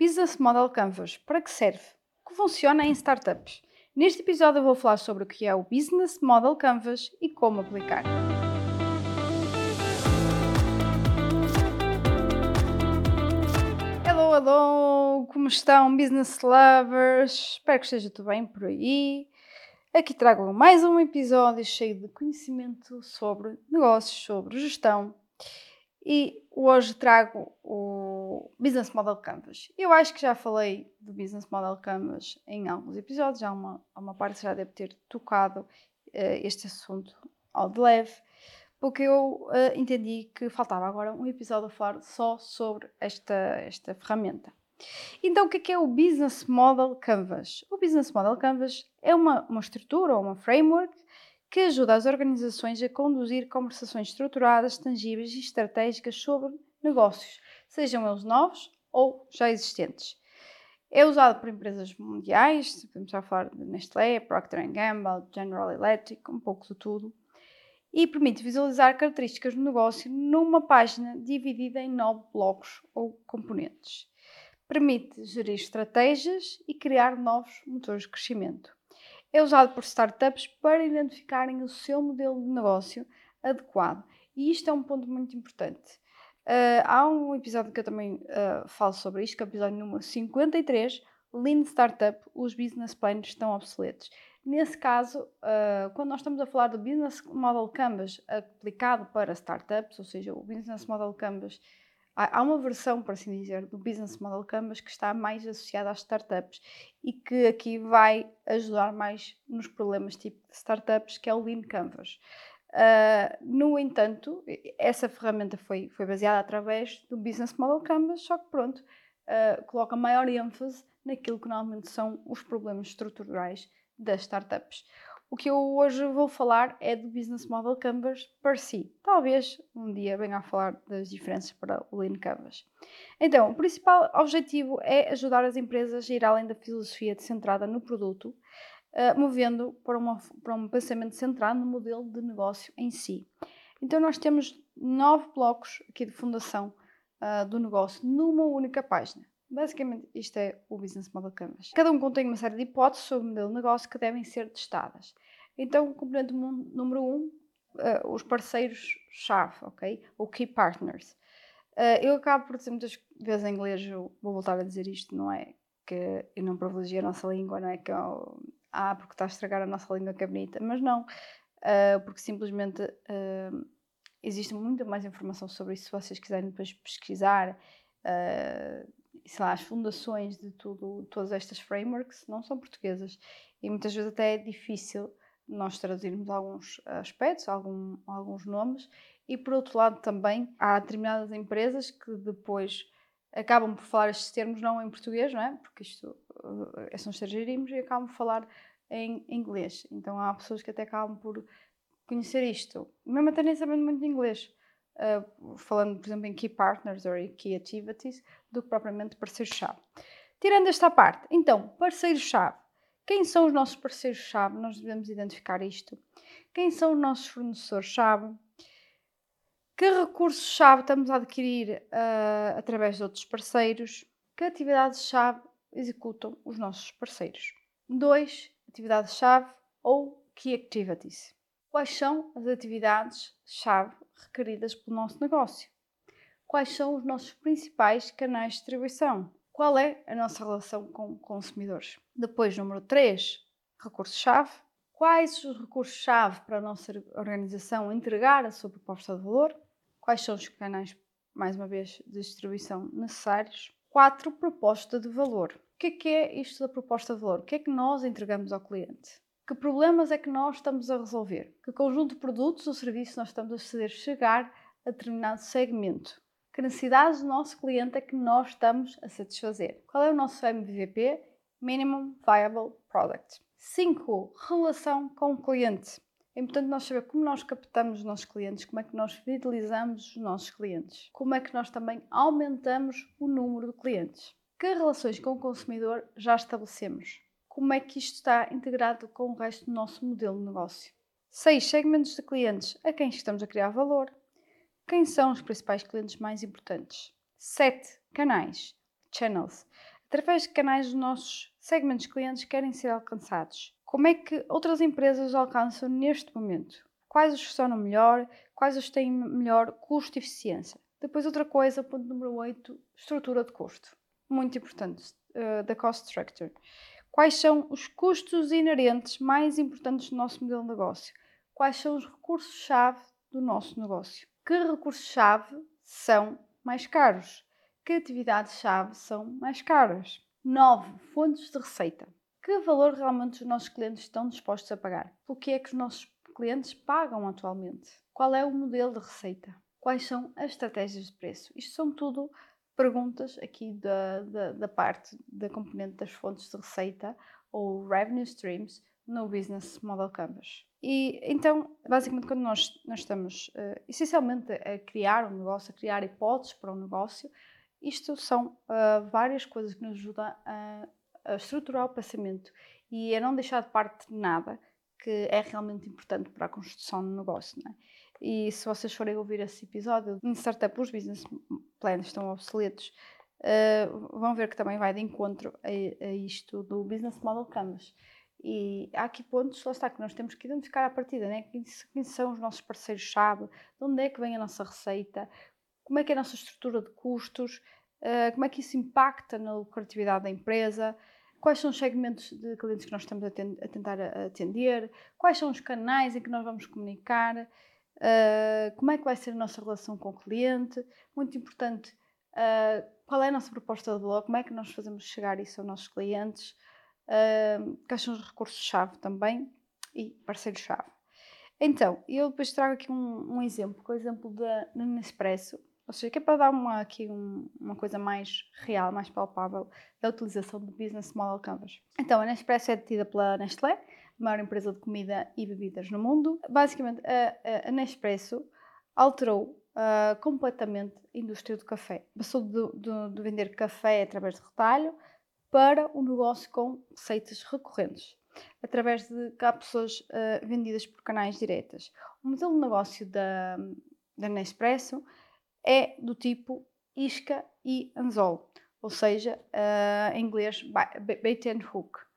Business Model Canvas. Para que serve? Que funciona em startups? Neste episódio eu vou falar sobre o que é o Business Model Canvas e como aplicar. Hello, hello! Como estão, business lovers? Espero que esteja tudo bem por aí. Aqui trago mais um episódio cheio de conhecimento sobre negócios, sobre gestão e hoje trago o Business Model Canvas. Eu acho que já falei do Business Model Canvas em alguns episódios, há uma, uma parte já deve ter tocado uh, este assunto ao de leve, porque eu uh, entendi que faltava agora um episódio a falar só sobre esta, esta ferramenta. Então, o que é, que é o Business Model Canvas? O Business Model Canvas é uma, uma estrutura ou uma framework que ajuda as organizações a conduzir conversações estruturadas, tangíveis e estratégicas sobre negócios, sejam eles novos ou já existentes. É usado por empresas mundiais, podemos já falar de Nestlé, Procter Gamble, General Electric, um pouco de tudo, e permite visualizar características do negócio numa página dividida em nove blocos ou componentes. Permite gerir estratégias e criar novos motores de crescimento é usado por startups para identificarem o seu modelo de negócio adequado. E isto é um ponto muito importante. Uh, há um episódio que eu também uh, falo sobre isto, que é o episódio número 53, Lean Startup, os business plans estão obsoletos. Nesse caso, uh, quando nós estamos a falar do Business Model Canvas aplicado para startups, ou seja, o Business Model Canvas há uma versão, por assim dizer, do Business Model Canvas que está mais associada às startups e que aqui vai ajudar mais nos problemas tipo de startups, que é o Lean Canvas. Uh, no entanto, essa ferramenta foi, foi baseada através do Business Model Canvas, só que pronto, uh, coloca maior ênfase naquilo que normalmente são os problemas estruturais das startups. O que eu hoje vou falar é do Business Model Canvas per si. Talvez um dia venha a falar das diferenças para o Lean Canvas. Então, o principal objetivo é ajudar as empresas a ir além da filosofia centrada no produto, uh, movendo para, uma, para um pensamento centrado no modelo de negócio em si. Então, nós temos nove blocos aqui de fundação uh, do negócio numa única página. Basicamente, isto é o Business Model Canvas. Cada um contém uma série de hipóteses sobre o modelo de negócio que devem ser testadas. Então, componente número 1, um, uh, os parceiros-chave, ok? Ou Key Partners. Uh, eu acabo por dizer muitas vezes em inglês, vou voltar a dizer isto, não é que eu não privilegio a nossa língua, não é que eu, ah, porque está a estragar a nossa língua que é bonita, mas não, uh, porque simplesmente existe muita mais informação sobre isso se vocês quiserem depois pesquisar. Uh, sei lá, as fundações de tudo, todas estas frameworks não são portuguesas e muitas vezes até é difícil nós traduzirmos alguns aspectos, algum, alguns nomes e por outro lado também há determinadas empresas que depois acabam por falar estes termos não em português, não é? Porque isto uh, são estrangeirismos e acabam por falar em inglês. Então há pessoas que até acabam por conhecer isto, mesmo até nem sabendo muito de inglês uh, falando, por exemplo, em key partners ou key activities, do que propriamente parceiros-chave. Tirando esta parte, então, parceiros-chave. Quem são os nossos parceiros-chave? Nós devemos identificar isto. Quem são os nossos fornecedores-chave? Que recursos-chave estamos a adquirir uh, através de outros parceiros? Que atividades-chave executam os nossos parceiros? 2. Atividades-chave ou Key Activities. Quais são as atividades-chave requeridas pelo nosso negócio? Quais são os nossos principais canais de distribuição? Qual é a nossa relação com consumidores? Depois, número 3, recursos-chave. Quais os recursos-chave para a nossa organização entregar a sua proposta de valor? Quais são os canais, mais uma vez, de distribuição necessários? 4. Proposta de valor. O que é, que é isto da proposta de valor? O que é que nós entregamos ao cliente? Que problemas é que nós estamos a resolver? Que conjunto de produtos ou serviços nós estamos a fazer chegar a determinado segmento? Que necessidades do nosso cliente é que nós estamos a satisfazer? Qual é o nosso MVP? Minimum Viable Product. 5. Relação com o cliente. É importante nós saber como nós captamos os nossos clientes, como é que nós fidelizamos os nossos clientes, como é que nós também aumentamos o número de clientes. Que relações com o consumidor já estabelecemos? Como é que isto está integrado com o resto do nosso modelo de negócio. 6. Segmentos de clientes a quem estamos a criar valor. Quem são os principais clientes mais importantes? 7. Canais. channels, através de canais dos nossos segmentos de clientes que querem ser alcançados. Como é que outras empresas os alcançam neste momento? Quais os funcionam melhor? Quais os têm melhor custo e eficiência? Depois, outra coisa, ponto número 8, estrutura de custo. Muito importante, uh, cost structure. Quais são os custos inerentes mais importantes do nosso modelo de negócio? Quais são os recursos-chave do nosso negócio? Que recursos-chave são mais caros? Que atividades-chave são mais caras? 9. Fontes de receita. Que valor realmente os nossos clientes estão dispostos a pagar? O que é que os nossos clientes pagam atualmente? Qual é o modelo de receita? Quais são as estratégias de preço? Isto são tudo perguntas aqui da, da, da parte da componente das fontes de receita ou revenue streams no Business Model Canvas. E então, basicamente, quando nós, nós estamos uh, essencialmente a criar um negócio, a criar hipóteses para um negócio, isto são uh, várias coisas que nos ajudam a, a, estruturar o pensamento e a não deixar de parte nada que é realmente importante para a construção do negócio. Não é? E se vocês forem ouvir esse episódio, em startup os business plans estão obsoletos, uh, vão ver que também vai de encontro a, a, isto do Business Model Canvas. E há aqui pontos, lá está, que nós temos que identificar à partida, né? quem, quem são os nossos parceiros-chave, de onde é que vem a nossa receita, como é que é a nossa estrutura de custos, uh, como é que isso impacta na lucratividade da empresa, quais são os segmentos de clientes que nós estamos a, a tentar atender, quais são os canais em que nós vamos comunicar, Uh, como é que vai ser a nossa relação com o cliente? Muito importante, uh, qual é a nossa proposta de valor? Como é que nós fazemos chegar isso aos nossos clientes? Uh, quais são os recursos-chave também e parceiros-chave? Então, eu depois trago aqui um, um exemplo, que é o exemplo da, Nespresso, ou seja, que é para dar uma, aqui um, uma coisa mais real, mais palpável da utilização do Business Model Canvas. Então, a Nespresso é detida pela Nestlé, maior empresa de comida e bebidas no mundo. Basicamente, a, a Nespresso alterou uh, completamente a indústria do café. Passou de, de, de, vender café através de retalho para um negócio com receitas recorrentes, através de cápsulas uh, vendidas por canais diretas. O modelo de negócio da, da Nespresso é do tipo isca e anzol, ou seja, uh, em inglês bait and hook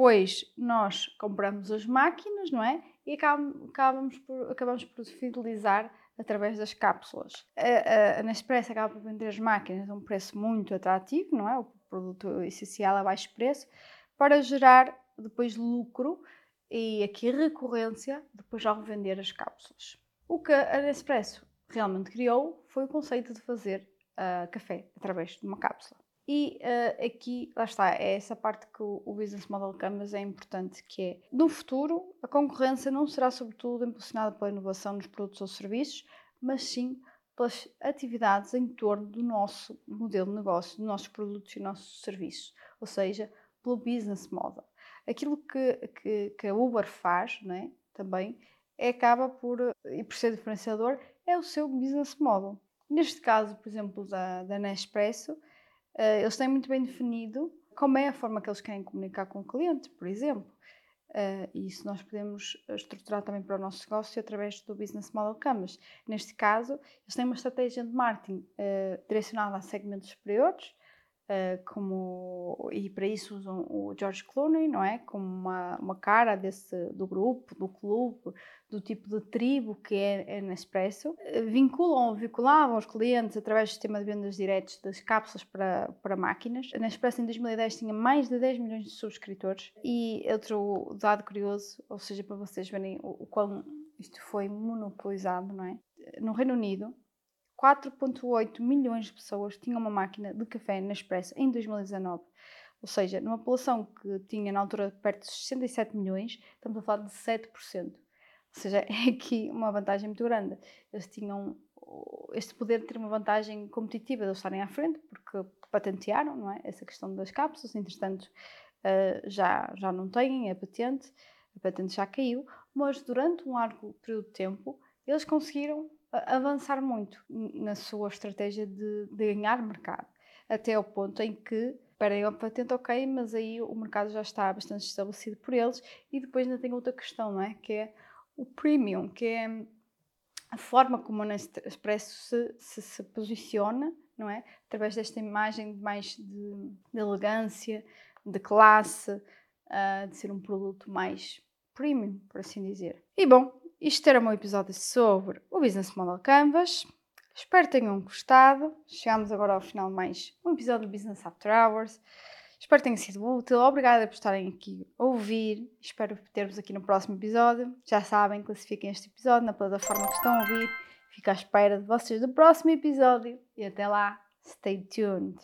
depois nós compramos as máquinas, não é? E acabamos por, acabamos por fidelizar através das cápsulas. A, a, a Nespresso acaba por vender as máquinas a um preço muito atrativo, não é? O produto essencial a baixo preço, para gerar depois lucro e aqui recorrência depois ao revender as cápsulas. O que a Nespresso realmente criou foi o conceito de fazer uh, café através de uma cápsula. E uh, aqui, lá está, é essa parte que o, o, Business Model Canvas é importante, que é, no futuro, a concorrência não será sobretudo impulsionada pela inovação nos produtos ou serviços, mas sim pelas atividades em torno do nosso modelo de negócio, dos nossos produtos e nossos serviços, ou seja, pelo business model. Aquilo que, que, que a Uber faz, não é? também, é, acaba por, e por ser diferenciador, é o seu business model. Neste caso, por exemplo, da, da Nespresso, eles têm muito bem definido como é a forma que eles querem comunicar com o cliente, por exemplo. Uh, e isso nós podemos estruturar também para o nosso negócio através do Business Model Canvas. Neste caso, eles têm uma estratégia de marketing uh, direcionada a segmentos superiores, Uh, como, e para isso usam o George Clooney, não é? Como uma, uma cara desse, do grupo, do clube, do tipo de tribo que é, é Nespresso. Uh, vinculam ou vinculavam os clientes através do sistema de vendas diretos das cápsulas para, para máquinas. A Nespresso em 2010 tinha mais de 10 milhões de subscritores. E outro dado curioso, ou seja, para vocês verem o, o quão isto foi monopolizado, não é? No Reino Unido, 4,8 milhões de pessoas tinham uma máquina de café na Expresso em 2019. Ou seja, numa população que tinha na altura perto de 67 milhões, estamos a falar de 7%. Ou seja, é aqui uma vantagem muito grande. Eles tinham este poder de ter uma vantagem competitiva de estarem à frente, porque patentearam não é? essa questão das cápsulas, entretanto uh, já, já não têm a patente, a patente já caiu, mas durante um largo período de tempo eles conseguiram avançar muito na sua estratégia de, de ganhar mercado, até ao ponto em que esperem a patente, ok, mas aí o mercado já está bastante estabelecido por eles e depois ainda tem outra questão, não é? Que é o premium, que é a forma como a Nespresso se, se, se posiciona não é? Através desta imagem mais de, de elegância, de classe, uh, de ser um produto mais premium, por assim dizer. E bom, isto era o meu episódio sobre o Business Model Canvas. Espero que tenham gostado. Chegamos agora ao final de mais um episódio do Business After Hours. Espero que tenha sido útil. Obrigada por estarem aqui a ouvir. Espero ter-vos aqui no próximo episódio. Já sabem, classifiquem este episódio na plataforma que estão a ouvir. Fico à espera de vocês do próximo episódio. E até lá, stay tuned.